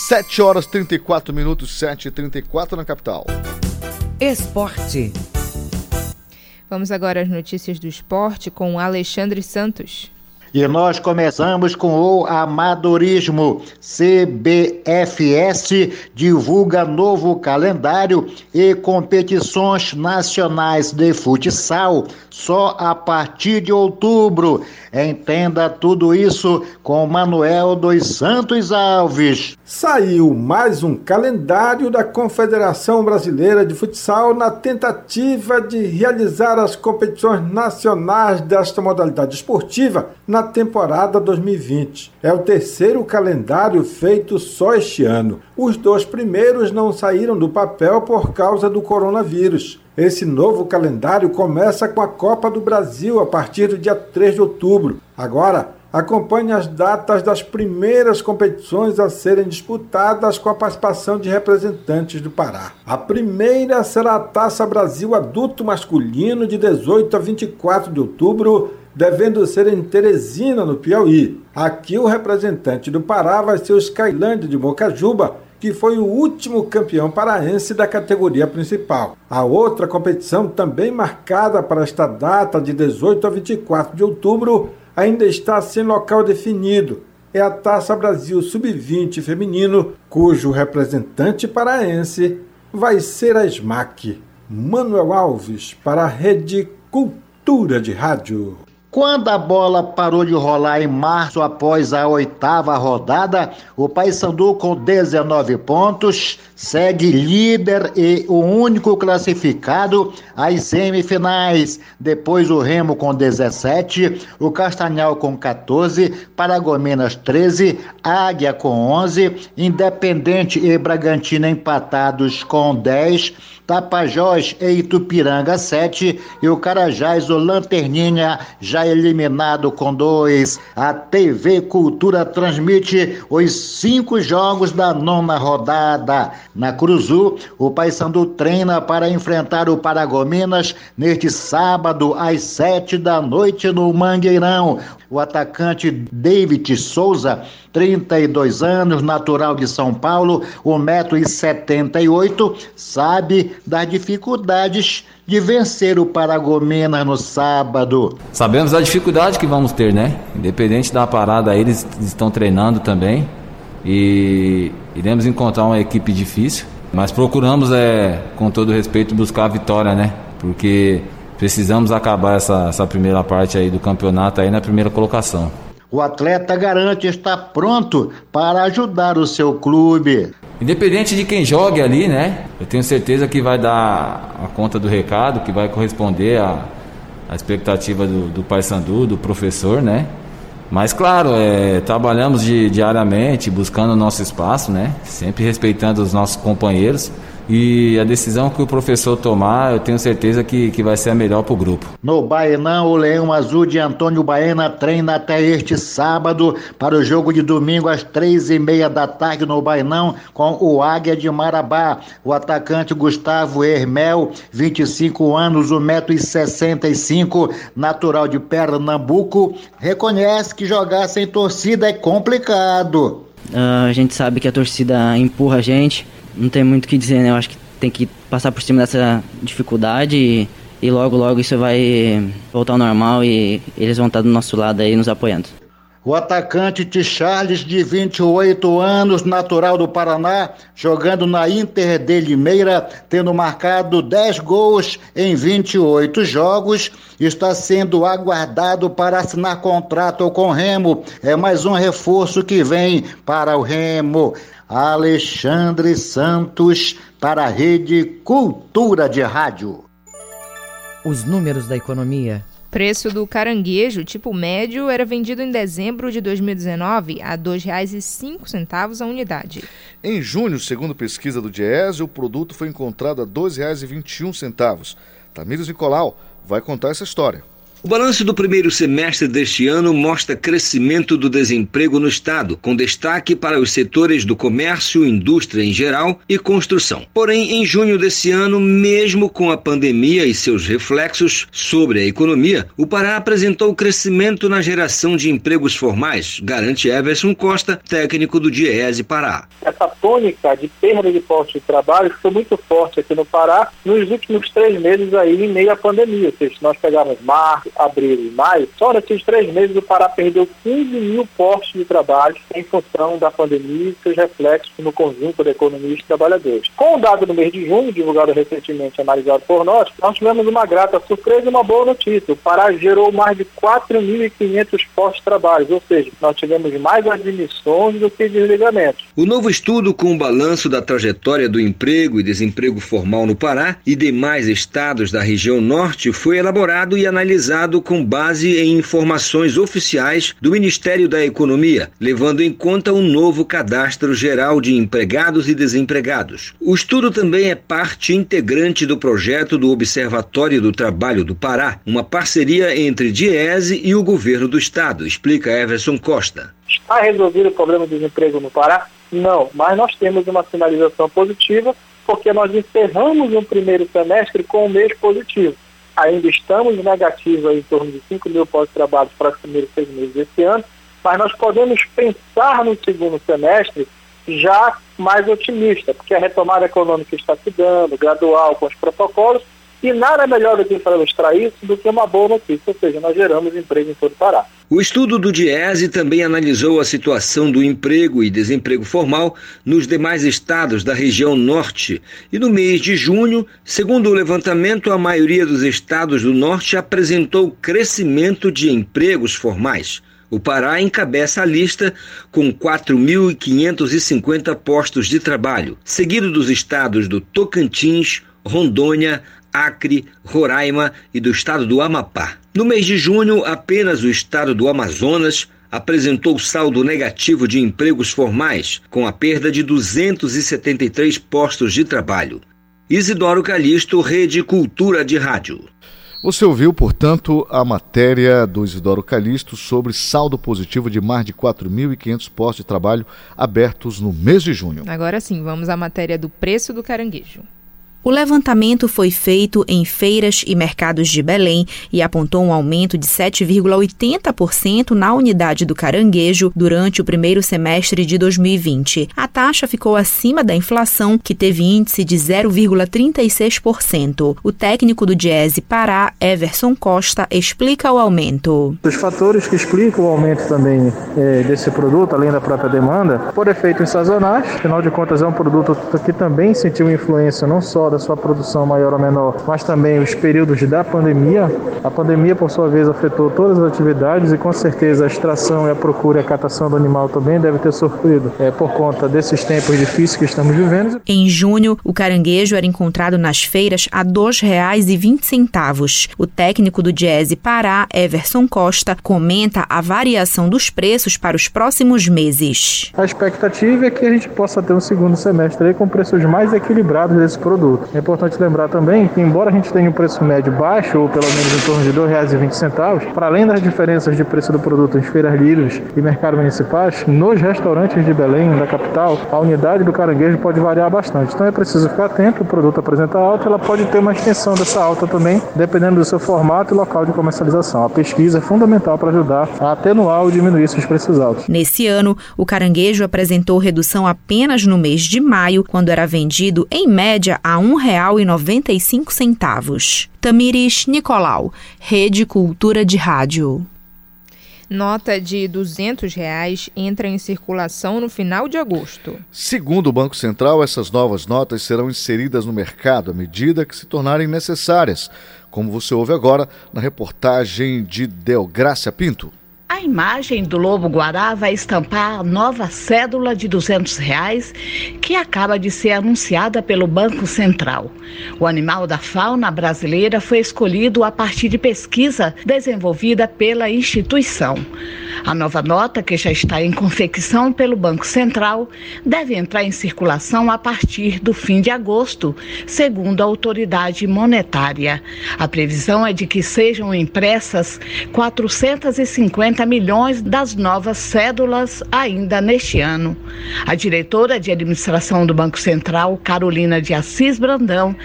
7 horas 34 minutos, 7 e 34 na capital. Esporte. Vamos agora às notícias do esporte com Alexandre Santos. E nós começamos com o amadorismo. CBFS divulga novo calendário e competições nacionais de futsal só a partir de outubro. Entenda tudo isso com Manuel dos Santos Alves. Saiu mais um calendário da Confederação Brasileira de Futsal na tentativa de realizar as competições nacionais desta modalidade esportiva na temporada 2020. É o terceiro calendário feito só este ano. Os dois primeiros não saíram do papel por causa do coronavírus. Esse novo calendário começa com a Copa do Brasil a partir do dia 3 de outubro. Agora, acompanhe as datas das primeiras competições a serem disputadas com a participação de representantes do Pará. A primeira será a Taça Brasil Adulto Masculino de 18 a 24 de outubro, devendo ser em Teresina, no Piauí. Aqui o representante do Pará vai ser o Skylândia de Mocajuba, que foi o último campeão paraense da categoria principal. A outra competição, também marcada para esta data de 18 a 24 de outubro, ainda está sem local definido. É a Taça Brasil Sub-20 feminino, cujo representante paraense vai ser a SMAC. Manuel Alves, para a Rede Cultura de Rádio. Quando a bola parou de rolar em março após a oitava rodada, o Paysandu com 19 pontos segue líder e o único classificado às semifinais. Depois o Remo com 17, o Castanhal com 14, Paragominas 13, Águia com 11, Independente e Bragantino empatados com 10, Tapajós e Itupiranga 7 e o Carajás, o Lanterninha, já eliminado com dois. A TV Cultura transmite os cinco jogos da nona rodada. Na Cruzu, o Paysandu treina para enfrentar o Paragominas neste sábado às sete da noite no Mangueirão. O atacante David Souza, 32 anos, natural de São Paulo, 1,78m, sabe das dificuldades de vencer o Paragominas no sábado. Sabemos da dificuldade que vamos ter, né? Independente da parada, eles estão treinando também e iremos encontrar uma equipe difícil, mas procuramos, é, com todo respeito, buscar a vitória, né? Porque precisamos acabar essa, essa primeira parte aí do campeonato aí na primeira colocação. O atleta garante estar pronto para ajudar o seu clube. Independente de quem jogue ali, né? Eu tenho certeza que vai dar a conta do recado, que vai corresponder à, à expectativa do, do Paysandu, do professor, né? Mas claro, é, trabalhamos de, diariamente, buscando o nosso espaço, né? Sempre respeitando os nossos companheiros. E a decisão que o professor tomar, eu tenho certeza que, que vai ser a melhor para o grupo. No Baenão, o Leão Azul de Antônio Baena treina até este sábado para o jogo de domingo às três e meia da tarde no Baenão com o Águia de Marabá. O atacante Gustavo Hermel, 25 anos, 1,65m, natural de Pernambuco, reconhece que jogar sem torcida é complicado. Uh, a gente sabe que a torcida empurra a gente, não tem muito o que dizer, né? Eu acho que tem que passar por cima dessa dificuldade e, e logo, logo isso vai voltar ao normal e eles vão estar do nosso lado aí nos apoiando. O atacante de Charles, de 28 anos, natural do Paraná, jogando na Inter de Limeira, tendo marcado 10 gols em 28 jogos, está sendo aguardado para assinar contrato com o Remo. É mais um reforço que vem para o Remo. Alexandre Santos, para a Rede Cultura de Rádio. Os números da economia. Preço do caranguejo tipo médio era vendido em dezembro de 2019 a R$ 2,05 a unidade. Em junho, segundo pesquisa do Diese, o produto foi encontrado a R$ 2,21. Tamires Nicolau vai contar essa história. O balanço do primeiro semestre deste ano mostra crescimento do desemprego no estado, com destaque para os setores do comércio, indústria em geral e construção. Porém, em junho desse ano, mesmo com a pandemia e seus reflexos sobre a economia, o Pará apresentou crescimento na geração de empregos formais, garante Everson Costa, técnico do Diese Pará. Essa tônica de perda de postos de trabalho foi muito forte aqui no Pará nos últimos três meses aí em meio à pandemia. Ou seja, se nós pegarmos março, abril e maio, só nesses três meses o Pará perdeu 15 mil postos de trabalho em função da pandemia e seus reflexos no conjunto da economia e dos trabalhadores. Com o dado do mês de junho, divulgado recentemente e analisado por nós, nós tivemos uma grata surpresa e uma boa notícia. O Pará gerou mais de 4.500 postos de trabalho, ou seja, nós tivemos mais admissões do que desligamentos. O novo estudo com o balanço da trajetória do emprego e desemprego formal no Pará e demais estados da região norte foi elaborado e analisado com base em informações oficiais do Ministério da Economia, levando em conta um novo cadastro geral de empregados e desempregados. O estudo também é parte integrante do projeto do Observatório do Trabalho do Pará, uma parceria entre Diese e o governo do estado, explica Everson Costa. Está resolvido o problema do desemprego no Pará? Não, mas nós temos uma sinalização positiva porque nós encerramos um primeiro semestre com um mês positivo ainda estamos negativos em torno de 5 mil trabalho para os primeiros seis meses desse ano, mas nós podemos pensar no segundo semestre já mais otimista, porque a retomada econômica está se dando, gradual, com os protocolos, e nada melhor do que para ilustrar isso do que uma boa notícia, ou seja, nós geramos emprego em todo o Pará. O estudo do Diese também analisou a situação do emprego e desemprego formal nos demais estados da região norte. E no mês de junho, segundo o levantamento, a maioria dos estados do norte apresentou crescimento de empregos formais. O Pará encabeça a lista com 4.550 postos de trabalho, seguido dos estados do Tocantins, Rondônia, Acre, Roraima e do estado do Amapá. No mês de junho, apenas o estado do Amazonas apresentou saldo negativo de empregos formais, com a perda de 273 postos de trabalho. Isidoro Calixto, Rede Cultura de Rádio. Você ouviu, portanto, a matéria do Isidoro Calixto sobre saldo positivo de mais de 4.500 postos de trabalho abertos no mês de junho. Agora sim, vamos à matéria do preço do caranguejo. O levantamento foi feito em feiras e mercados de Belém e apontou um aumento de 7,80% na unidade do caranguejo durante o primeiro semestre de 2020. A taxa ficou acima da inflação, que teve índice de 0,36%. O técnico do Diese Pará, Everson Costa, explica o aumento. Os fatores que explicam o aumento também é, desse produto, além da própria demanda, por efeitos sazonais, afinal de contas é um produto que também sentiu influência não só da sua produção maior ou menor, mas também os períodos da pandemia. A pandemia, por sua vez, afetou todas as atividades e com certeza a extração e a procura e a catação do animal também deve ter sofrido é, por conta desses tempos difíceis que estamos vivendo. Em junho, o caranguejo era encontrado nas feiras a R$ 2,20. O técnico do Diese Pará, Everson Costa, comenta a variação dos preços para os próximos meses. A expectativa é que a gente possa ter um segundo semestre com preços mais equilibrados desse produto. É importante lembrar também que, embora a gente tenha um preço médio baixo, ou pelo menos em torno de R$ 2,20, para além das diferenças de preço do produto em feiras livres e mercados municipais, nos restaurantes de Belém, da capital, a unidade do caranguejo pode variar bastante. Então é preciso ficar atento, o produto apresenta alta, ela pode ter uma extensão dessa alta também, dependendo do seu formato e local de comercialização. A pesquisa é fundamental para ajudar a atenuar ou diminuir esses preços altos. Nesse ano, o caranguejo apresentou redução apenas no mês de maio, quando era vendido em média a R$ 1,95. Tamires Nicolau, Rede Cultura de Rádio. Nota de 200 reais entra em circulação no final de agosto. Segundo o Banco Central, essas novas notas serão inseridas no mercado à medida que se tornarem necessárias, como você ouve agora na reportagem de Delgrácia Pinto. A imagem do lobo guará vai estampar a nova cédula de 200 reais que acaba de ser anunciada pelo Banco Central. O animal da fauna brasileira foi escolhido a partir de pesquisa desenvolvida pela instituição. A nova nota, que já está em confecção pelo Banco Central, deve entrar em circulação a partir do fim de agosto, segundo a autoridade monetária. A previsão é de que sejam impressas 450 milhões das novas cédulas ainda neste ano. A diretora de administração do Banco Central, Carolina de Assis Brandão,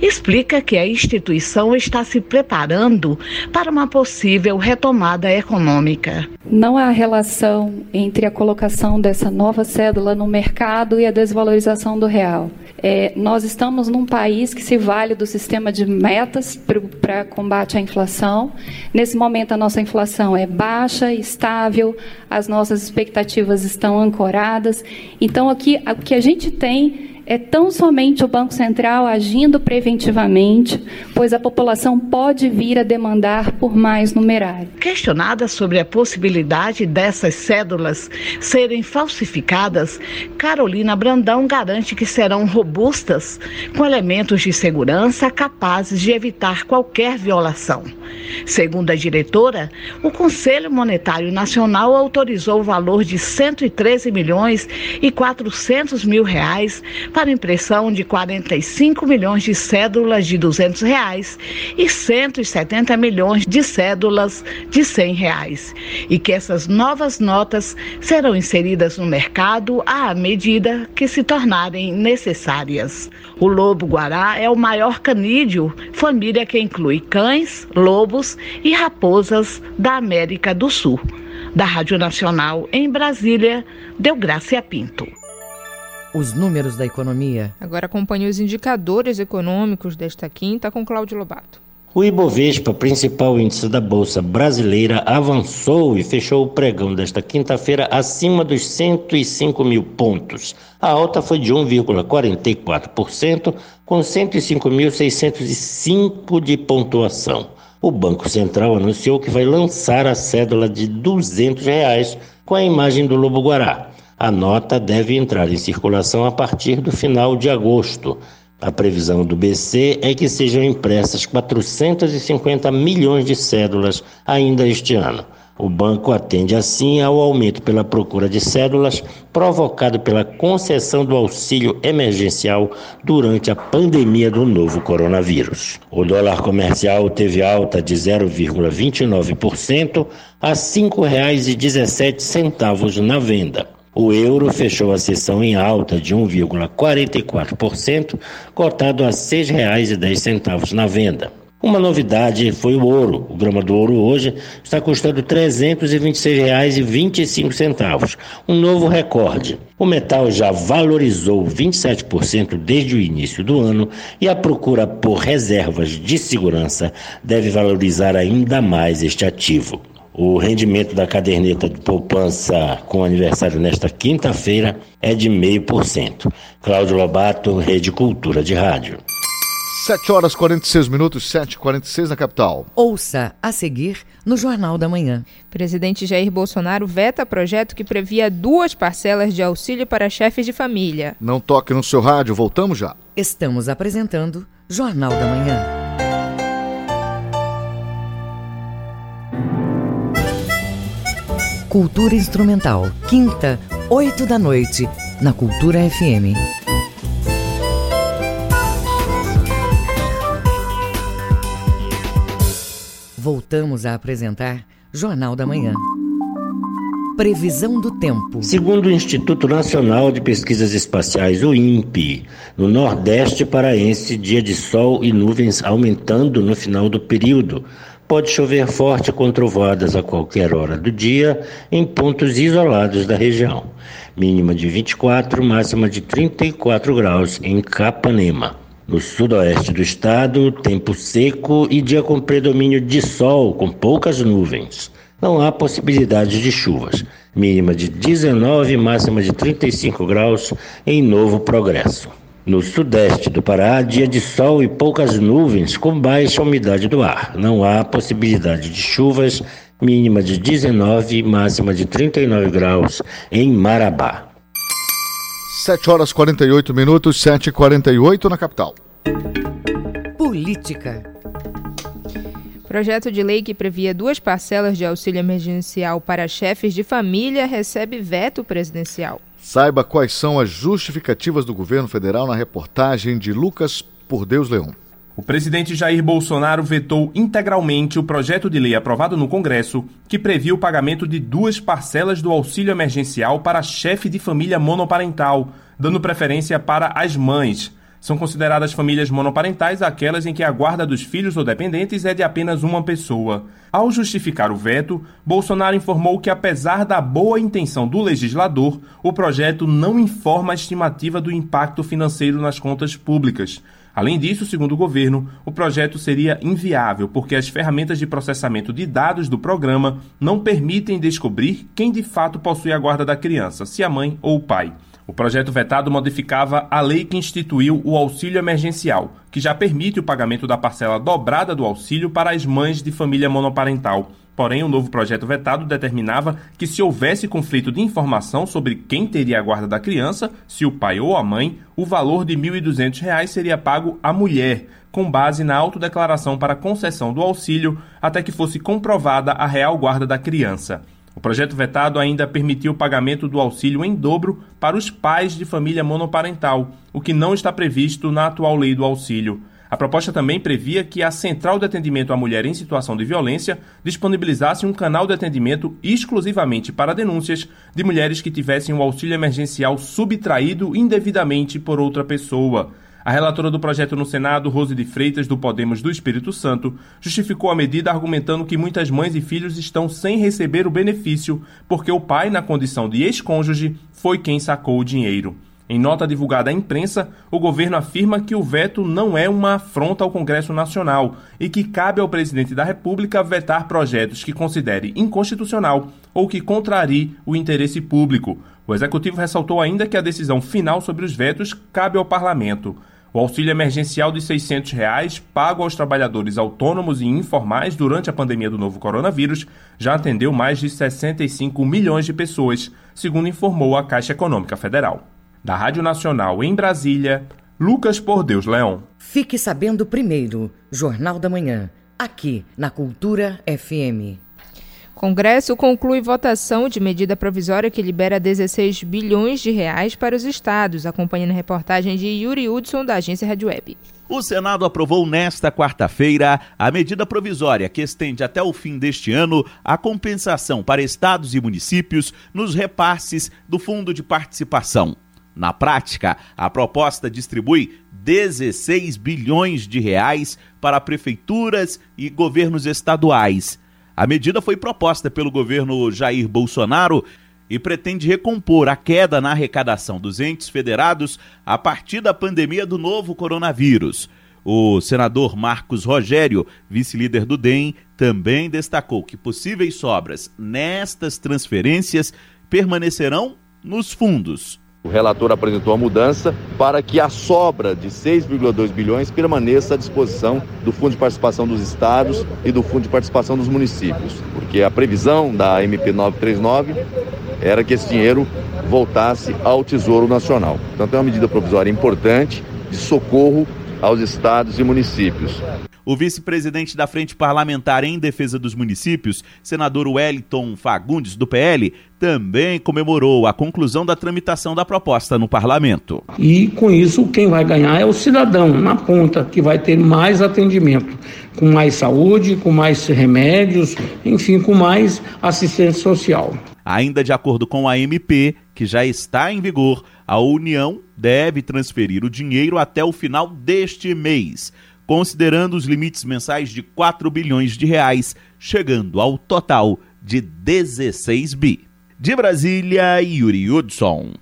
explica que a instituição está se preparando para uma possível retomada econômica. Não há relação entre a colocação dessa nova cédula no mercado e a desvalorização do real. É, nós estamos num país que se vale do sistema de metas para combate à inflação. Nesse momento, a nossa inflação é baixa, estável, as nossas expectativas estão ancoradas. Então, aqui, o que a gente tem é tão somente o Banco Central agindo preventivamente, pois a população pode vir a demandar por mais numerário. Questionada sobre a possibilidade dessas cédulas serem falsificadas, Carolina Brandão garante que serão robustas, com elementos de segurança capazes de evitar qualquer violação. Segundo a diretora, o Conselho Monetário Nacional autorizou o valor de 113 milhões e 400 mil reais para impressão de 45 milhões de cédulas de 200 reais e 170 milhões de cédulas de 100 reais. E que essas novas notas serão inseridas no mercado à medida que se tornarem necessárias. O lobo-guará é o maior canídeo, família que inclui cães, lobos e raposas da América do Sul. Da Rádio Nacional em Brasília, Delgrácia Pinto os números da economia. Agora acompanhe os indicadores econômicos desta quinta com Cláudio Lobato. O Ibovespa, principal índice da Bolsa Brasileira, avançou e fechou o pregão desta quinta-feira acima dos 105 mil pontos. A alta foi de 1,44%, com 105.605 de pontuação. O Banco Central anunciou que vai lançar a cédula de 200 reais com a imagem do Lobo Guará. A nota deve entrar em circulação a partir do final de agosto. A previsão do BC é que sejam impressas 450 milhões de cédulas ainda este ano. O banco atende assim ao aumento pela procura de cédulas provocado pela concessão do auxílio emergencial durante a pandemia do novo coronavírus. O dólar comercial teve alta de 0,29% a R$ 5,17 na venda. O euro fechou a sessão em alta de 1,44%, cotado a R$ 6,10 na venda. Uma novidade foi o ouro. O grama do ouro hoje está custando R$ 326,25, um novo recorde. O metal já valorizou 27% desde o início do ano e a procura por reservas de segurança deve valorizar ainda mais este ativo. O rendimento da caderneta de poupança com aniversário nesta quinta-feira é de 0,5%. Cláudio Lobato, Rede Cultura de Rádio. 7 horas 46 minutos, 7 46 na capital. Ouça a seguir no Jornal da Manhã. Presidente Jair Bolsonaro veta projeto que previa duas parcelas de auxílio para chefes de família. Não toque no seu rádio, voltamos já. Estamos apresentando Jornal da Manhã. Cultura Instrumental, quinta, oito da noite, na Cultura FM. Voltamos a apresentar Jornal da Manhã. Previsão do tempo. Segundo o Instituto Nacional de Pesquisas Espaciais, o INPE, no Nordeste paraense, dia de sol e nuvens aumentando no final do período Pode chover forte com trovoadas a qualquer hora do dia em pontos isolados da região. Mínima de 24, máxima de 34 graus em Capanema. No sudoeste do estado, tempo seco e dia com predomínio de sol, com poucas nuvens. Não há possibilidade de chuvas. Mínima de 19, máxima de 35 graus em Novo Progresso. No sudeste do Pará, dia de sol e poucas nuvens com baixa umidade do ar. Não há possibilidade de chuvas, mínima de 19, máxima de 39 graus em Marabá. 7 horas 48 minutos, 7 e 48 na capital. Política. Projeto de lei que previa duas parcelas de auxílio emergencial para chefes de família recebe veto presidencial. Saiba quais são as justificativas do governo federal na reportagem de Lucas Por Deus Leão. O presidente Jair Bolsonaro vetou integralmente o projeto de lei aprovado no Congresso que previa o pagamento de duas parcelas do auxílio emergencial para chefe de família monoparental, dando preferência para as mães. São consideradas famílias monoparentais aquelas em que a guarda dos filhos ou dependentes é de apenas uma pessoa. Ao justificar o veto, Bolsonaro informou que, apesar da boa intenção do legislador, o projeto não informa a estimativa do impacto financeiro nas contas públicas. Além disso, segundo o governo, o projeto seria inviável porque as ferramentas de processamento de dados do programa não permitem descobrir quem de fato possui a guarda da criança, se a mãe ou o pai. O projeto vetado modificava a lei que instituiu o auxílio emergencial, que já permite o pagamento da parcela dobrada do auxílio para as mães de família monoparental. Porém, o novo projeto vetado determinava que, se houvesse conflito de informação sobre quem teria a guarda da criança, se o pai ou a mãe, o valor de R$ 1.200 seria pago à mulher, com base na autodeclaração para concessão do auxílio, até que fosse comprovada a real guarda da criança. O projeto vetado ainda permitiu o pagamento do auxílio em dobro para os pais de família monoparental, o que não está previsto na atual lei do auxílio. A proposta também previa que a Central de Atendimento à Mulher em Situação de Violência disponibilizasse um canal de atendimento exclusivamente para denúncias de mulheres que tivessem o auxílio emergencial subtraído indevidamente por outra pessoa. A relatora do projeto no Senado, Rose de Freitas, do Podemos do Espírito Santo, justificou a medida argumentando que muitas mães e filhos estão sem receber o benefício porque o pai, na condição de ex-cônjuge, foi quem sacou o dinheiro. Em nota divulgada à imprensa, o governo afirma que o veto não é uma afronta ao Congresso Nacional e que cabe ao presidente da República vetar projetos que considere inconstitucional ou que contrarie o interesse público. O executivo ressaltou ainda que a decisão final sobre os vetos cabe ao parlamento. O auxílio emergencial de 600 reais, pago aos trabalhadores autônomos e informais durante a pandemia do novo coronavírus, já atendeu mais de 65 milhões de pessoas, segundo informou a Caixa Econômica Federal. Da Rádio Nacional em Brasília, Lucas Por Deus Leão. Fique sabendo primeiro, Jornal da Manhã, aqui na Cultura FM. Congresso conclui votação de medida provisória que libera 16 bilhões de reais para os estados, acompanhando a reportagem de Yuri Hudson da agência Rádio Web. O Senado aprovou nesta quarta-feira a medida provisória que estende até o fim deste ano a compensação para estados e municípios nos repasses do Fundo de Participação. Na prática, a proposta distribui 16 bilhões de reais para prefeituras e governos estaduais. A medida foi proposta pelo governo Jair Bolsonaro e pretende recompor a queda na arrecadação dos entes federados a partir da pandemia do novo coronavírus. O senador Marcos Rogério, vice-líder do DEM, também destacou que possíveis sobras nestas transferências permanecerão nos fundos. O relator apresentou a mudança para que a sobra de 6,2 bilhões permaneça à disposição do Fundo de Participação dos Estados e do Fundo de Participação dos Municípios, porque a previsão da MP 939 era que esse dinheiro voltasse ao Tesouro Nacional. Portanto, é uma medida provisória importante de socorro aos estados e municípios. O vice-presidente da Frente Parlamentar em Defesa dos Municípios, senador Wellington Fagundes, do PL, também comemorou a conclusão da tramitação da proposta no parlamento. E com isso, quem vai ganhar é o cidadão, na ponta, que vai ter mais atendimento, com mais saúde, com mais remédios, enfim, com mais assistência social. Ainda de acordo com a MP, que já está em vigor, a União deve transferir o dinheiro até o final deste mês considerando os limites mensais de 4 bilhões de reais, chegando ao total de 16 bi. De Brasília, Yuri Hudson.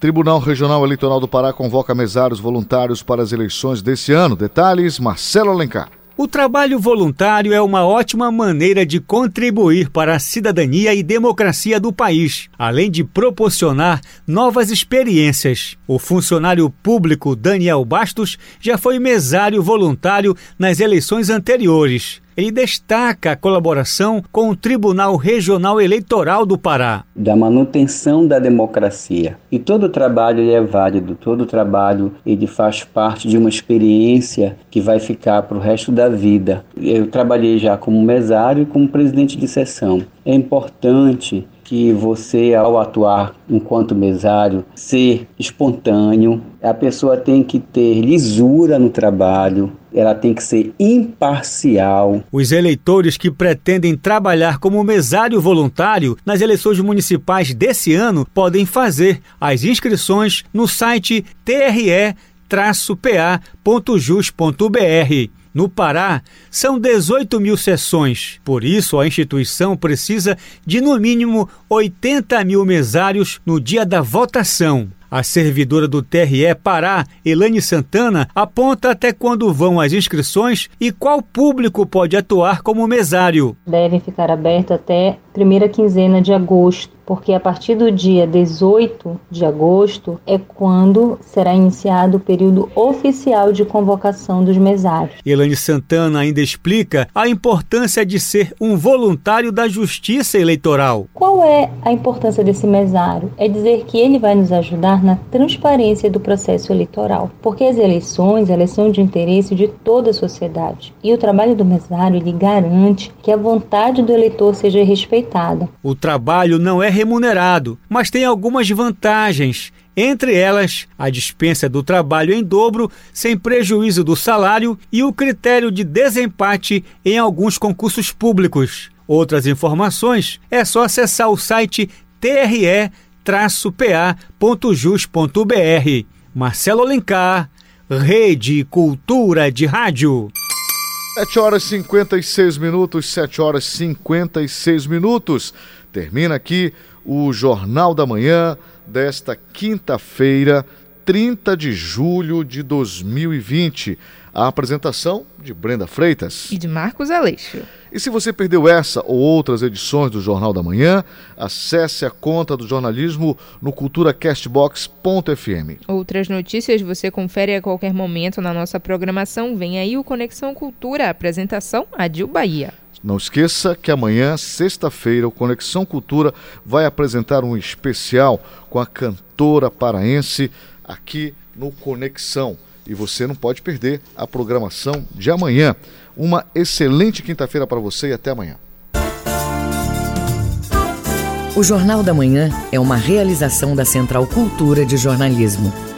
Tribunal Regional Eleitoral do Pará convoca mesários voluntários para as eleições desse ano. Detalhes, Marcelo Alencar. O trabalho voluntário é uma ótima maneira de contribuir para a cidadania e democracia do país, além de proporcionar novas experiências. O funcionário público Daniel Bastos já foi mesário voluntário nas eleições anteriores. Ele destaca a colaboração com o Tribunal Regional Eleitoral do Pará. Da manutenção da democracia. E todo trabalho é válido, todo trabalho ele faz parte de uma experiência que vai ficar para o resto da vida. Eu trabalhei já como mesário e como presidente de sessão. É importante que você, ao atuar enquanto mesário, ser espontâneo. A pessoa tem que ter lisura no trabalho, ela tem que ser imparcial. Os eleitores que pretendem trabalhar como mesário voluntário nas eleições municipais desse ano podem fazer as inscrições no site tre-pa.jus.br. No Pará, são 18 mil sessões. Por isso, a instituição precisa de, no mínimo, 80 mil mesários no dia da votação. A servidora do TRE Pará, Elane Santana, aponta até quando vão as inscrições e qual público pode atuar como mesário. Devem ficar abertos até primeira quinzena de agosto porque a partir do dia 18 de agosto é quando será iniciado o período oficial de convocação dos mesários. Elane Santana ainda explica a importância de ser um voluntário da Justiça Eleitoral. Qual é a importância desse mesário? É dizer que ele vai nos ajudar na transparência do processo eleitoral, porque as eleições, elas são de interesse de toda a sociedade. E o trabalho do mesário lhe garante que a vontade do eleitor seja respeitada. O trabalho não é remunerado, mas tem algumas vantagens. Entre elas, a dispensa do trabalho em dobro, sem prejuízo do salário, e o critério de desempate em alguns concursos públicos. Outras informações é só acessar o site tre-pa.jus.br. Marcelo Alencar, Rede Cultura de Rádio. 7 horas e 56 minutos, 7 horas e 56 minutos. Termina aqui o Jornal da Manhã desta quinta-feira, 30 de julho de 2020. A apresentação de Brenda Freitas e de Marcos Aleixo. E se você perdeu essa ou outras edições do Jornal da Manhã, acesse a conta do jornalismo no culturacastbox.fm. Outras notícias você confere a qualquer momento na nossa programação. Vem aí o Conexão Cultura, apresentação Adil Bahia. Não esqueça que amanhã, sexta-feira, o Conexão Cultura vai apresentar um especial com a cantora paraense aqui no Conexão e você não pode perder a programação de amanhã. Uma excelente quinta-feira para você e até amanhã. O Jornal da Manhã é uma realização da Central Cultura de Jornalismo.